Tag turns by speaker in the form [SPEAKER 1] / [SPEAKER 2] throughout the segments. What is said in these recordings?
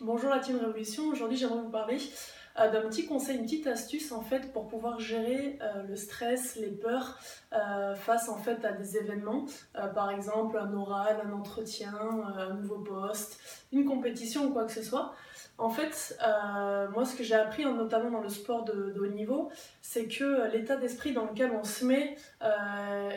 [SPEAKER 1] Bonjour la Team Révolution, aujourd'hui j'aimerais vous parler euh, d'un petit conseil, une petite astuce en fait pour pouvoir gérer euh, le stress, les peurs euh, face en fait à des événements, par exemple un oral, un entretien, un nouveau poste, une compétition ou quoi que ce soit. En fait, moi ce que j'ai appris notamment dans le sport de, haut niveau, c'est que l'état d'esprit dans lequel on se met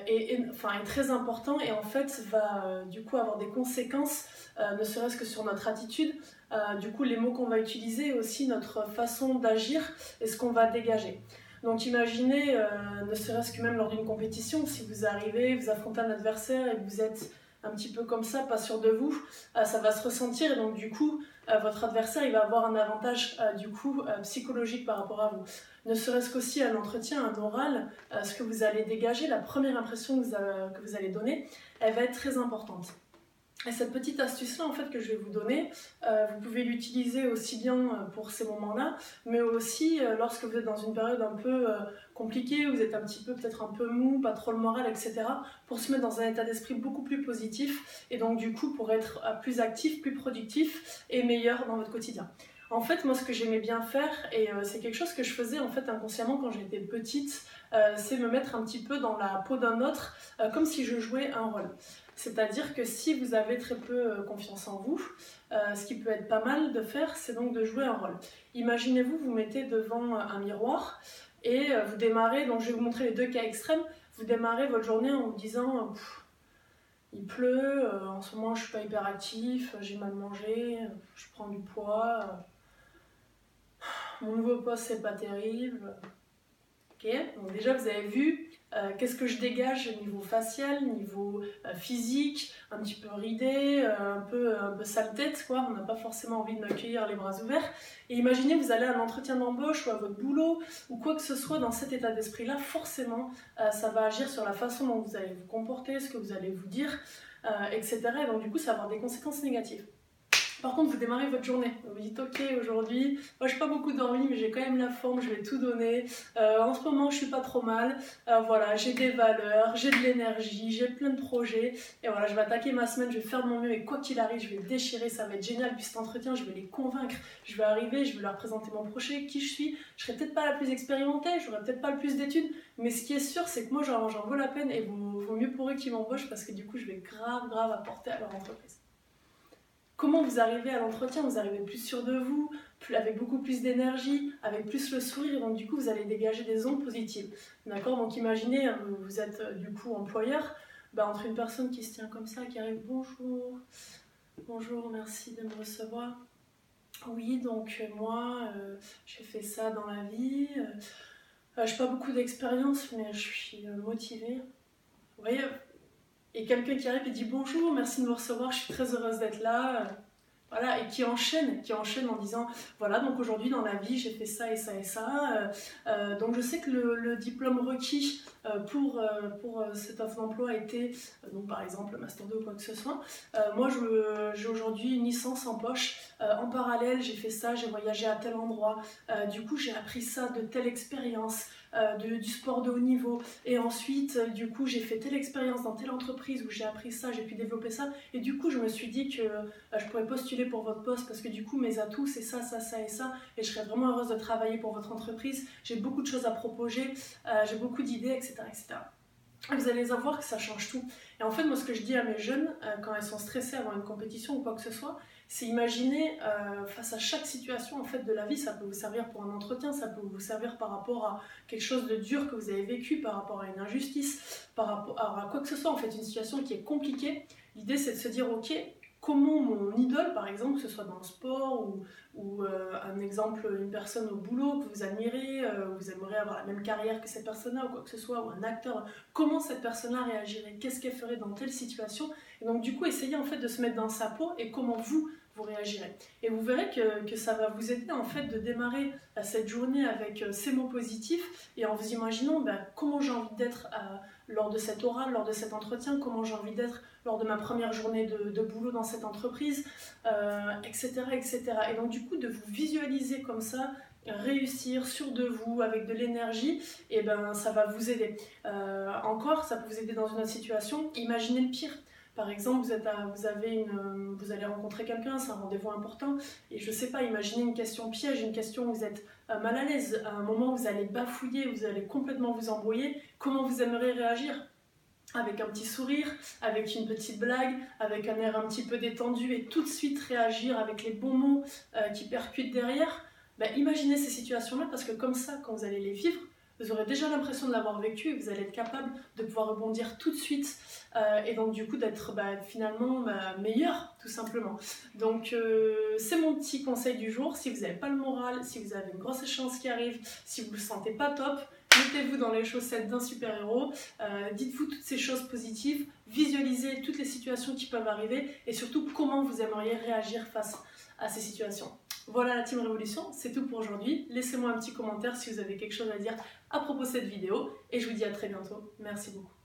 [SPEAKER 1] est, enfin, est très important et en fait va du coup avoir des conséquences, ne serait-ce que sur notre attitude, euh, du coup les mots qu'on va utiliser, aussi notre façon d'agir et ce qu'on va dégager. Donc imaginez, euh, ne serait-ce que même lors d'une compétition, si vous arrivez, vous affrontez un adversaire et vous êtes un petit peu comme ça, pas sûr de vous, euh, ça va se ressentir et donc du coup votre adversaire il va avoir un avantage du coup psychologique par rapport à vous. Ne serait-ce qu'aussi à l'entretien, un oral, ce que vous allez dégager, la première impression que vous allez donner, elle va être très importante. Et cette petite astuce-là, en fait, que je vais vous donner, euh, vous pouvez l'utiliser aussi bien euh, pour ces moments-là, mais aussi euh, lorsque vous êtes dans une période un peu compliquée, vous êtes un petit peu, peut-être un peu mou, pas trop le moral, etc., pour se mettre dans un état d'esprit beaucoup plus positif, et donc du coup pour être plus actif, plus productif et meilleur dans votre quotidien. En fait, moi, ce que j'aimais bien faire, et c'est quelque chose que je faisais en fait inconsciemment quand j'étais petite, c'est me mettre un petit peu dans la peau d'un autre, comme si je jouais un rôle. C'est-à-dire que si vous avez très peu euh, confiance en vous, euh, ce qui peut être pas mal de faire, c'est donc de jouer un rôle. Imaginez-vous, vous mettez devant euh, un miroir et vous démarrez, donc je vais vous montrer les deux cas extrêmes, vous démarrez votre journée en vous disant il pleut, en ce moment je suis pas hyper actif, j'ai mal mangé, je prends du poids, mon nouveau poste c'est pas terrible. Ok, donc déjà vous avez vu euh, qu'est-ce que je dégage au niveau facial, niveau euh, physique, un petit peu ridé, euh, un, peu, un peu sale tête, quoi. On n'a pas forcément envie de m'accueillir les bras ouverts. Et imaginez, vous allez à un entretien d'embauche ou à votre boulot ou quoi que ce soit dans cet état d'esprit-là, forcément, ça va agir sur la façon dont vous allez vous comporter, ce que vous allez vous dire, etc. Et donc, du coup, ça va avoir des conséquences négatives. Par contre, vous démarrez votre journée. Vous dites, ok, aujourd'hui, moi, j'ai pas beaucoup dormi, mais j'ai quand même la forme, je vais tout donner. Euh, en ce moment, je suis pas trop mal. Euh, voilà, j'ai des valeurs, j'ai de l'énergie, j'ai plein de projets. Et voilà, je vais attaquer ma semaine, je vais faire de mon mieux. Et quoi qu'il arrive, je vais déchirer, ça va être génial. Puis cet entretien, je vais les convaincre. Je vais arriver, je vais leur présenter mon projet, qui je suis. Je serai peut-être pas la plus expérimentée, j'aurai peut-être pas le plus d'études. Mais ce qui est sûr, c'est que moi, j'en vaut la peine et vaut mieux pour eux qu'ils m'embauchent parce que du coup, je vais grave, grave apporter à leur entreprise comment vous arrivez à l'entretien, vous arrivez plus sûr de vous, avec beaucoup plus d'énergie, avec plus le sourire, donc du coup vous allez dégager des ondes positives. D'accord? Donc imaginez, hein, vous êtes euh, du coup employeur, bah, entre une personne qui se tient comme ça, qui arrive bonjour, bonjour, merci de me recevoir. Oui, donc euh, moi, euh, j'ai fait ça dans la vie. je n'ai pas beaucoup d'expérience, mais je suis motivée. Vous et quelqu'un qui arrive et dit bonjour, merci de me recevoir, je suis très heureuse d'être là. Voilà, et qui enchaîne, qui enchaîne en disant voilà, donc aujourd'hui dans la vie j'ai fait ça et ça et ça. Euh, euh, donc je sais que le, diplôme requis euh, pour, pour cette offre d'emploi était, donc par exemple Master 2 ou quoi que ce soit. moi j'ai aujourd'hui une licence en poche. En parallèle, j'ai fait ça, j'ai voyagé à tel endroit. du coup, j'ai appris ça de telle expérience. du sport de haut niveau et ensuite du coup j'ai fait telle expérience dans telle entreprise où j'ai appris ça, j'ai pu développer ça et du coup je me suis dit que je pourrais postuler pour votre poste parce que du coup mes atouts c'est ça, ça, ça et ça et je serais vraiment heureuse de travailler pour votre entreprise. J'ai beaucoup de choses à proposer, euh, j'ai beaucoup d'idées, etc., etc. vous allez voir que ça change tout. Et en fait, moi, ce que je dis à mes jeunes, euh, quand elles sont stressées avant une compétition ou quoi que ce soit, c'est imaginer euh, face à chaque situation en fait de la vie, ça peut vous servir pour un entretien, ça peut vous servir par rapport à quelque chose de dur que vous avez vécu, par rapport à une injustice, par rapport à quoi que ce soit, en fait, une situation qui est compliquée. L'idée, c'est de se dire, ok, comment mon idole, par exemple, que ce soit dans le sport ou, euh, un exemple, une personne au boulot que vous admirez, euh, vous aimeriez avoir la même carrière que cette personne-là ou quoi que ce soit, ou un acteur, comment cette personne-là réagirait, qu'est-ce qu'elle ferait dans telle situation? Et donc du coup, essayez en fait de se mettre dans sa peau et comment vous, réagirez. Et vous verrez que, ça va vous aider en fait de démarrer cette journée avec euh, ces mots positifs et en vous imaginant ben, comment j'ai envie d'être lors de cet oral, lors de cet entretien, comment j'ai envie d'être lors de ma première journée de, boulot dans cette entreprise, etc., euh, etc. Et donc du coup, de vous visualiser comme ça, réussir, sûr de vous, avec de l'énergie, et eh ben ça va vous aider. Euh, encore, ça peut vous aider dans une autre situation. Imaginez le pire. Par exemple, vous, êtes vous, avez une, vous allez rencontrer quelqu'un, c'est un rendez-vous important, et je sais pas, imaginez une question piège, une question où vous êtes euh, mal à l'aise, à un moment où vous allez bafouiller, vous allez complètement vous embrouiller, comment vous aimeriez réagir? Avec un petit sourire, avec une petite blague, avec un air un petit peu détendu et tout de suite réagir avec les bons mots euh, qui percutent derrière, ben, imaginez ces situations-là parce que comme ça, quand vous allez les vivre, vous aurez déjà l'impression de l'avoir vécu et vous allez être capable de pouvoir rebondir tout de suite euh, et donc du coup d'être bah, finalement meilleur tout simplement. Donc euh, c'est mon petit conseil du jour. Si vous n'avez pas le moral, si vous avez une grosse chance qui arrive, si vous ne le sentez pas top, mettez-vous dans les chaussettes d'un super-héros, euh, dites-vous toutes ces choses positives, visualisez toutes les situations qui peuvent arriver et surtout comment vous aimeriez réagir face à ces situations. Voilà la Team Révolution, c'est tout pour aujourd'hui. Laissez-moi un petit commentaire si vous avez quelque chose à dire à propos de cette vidéo et je vous dis à très bientôt. Merci beaucoup.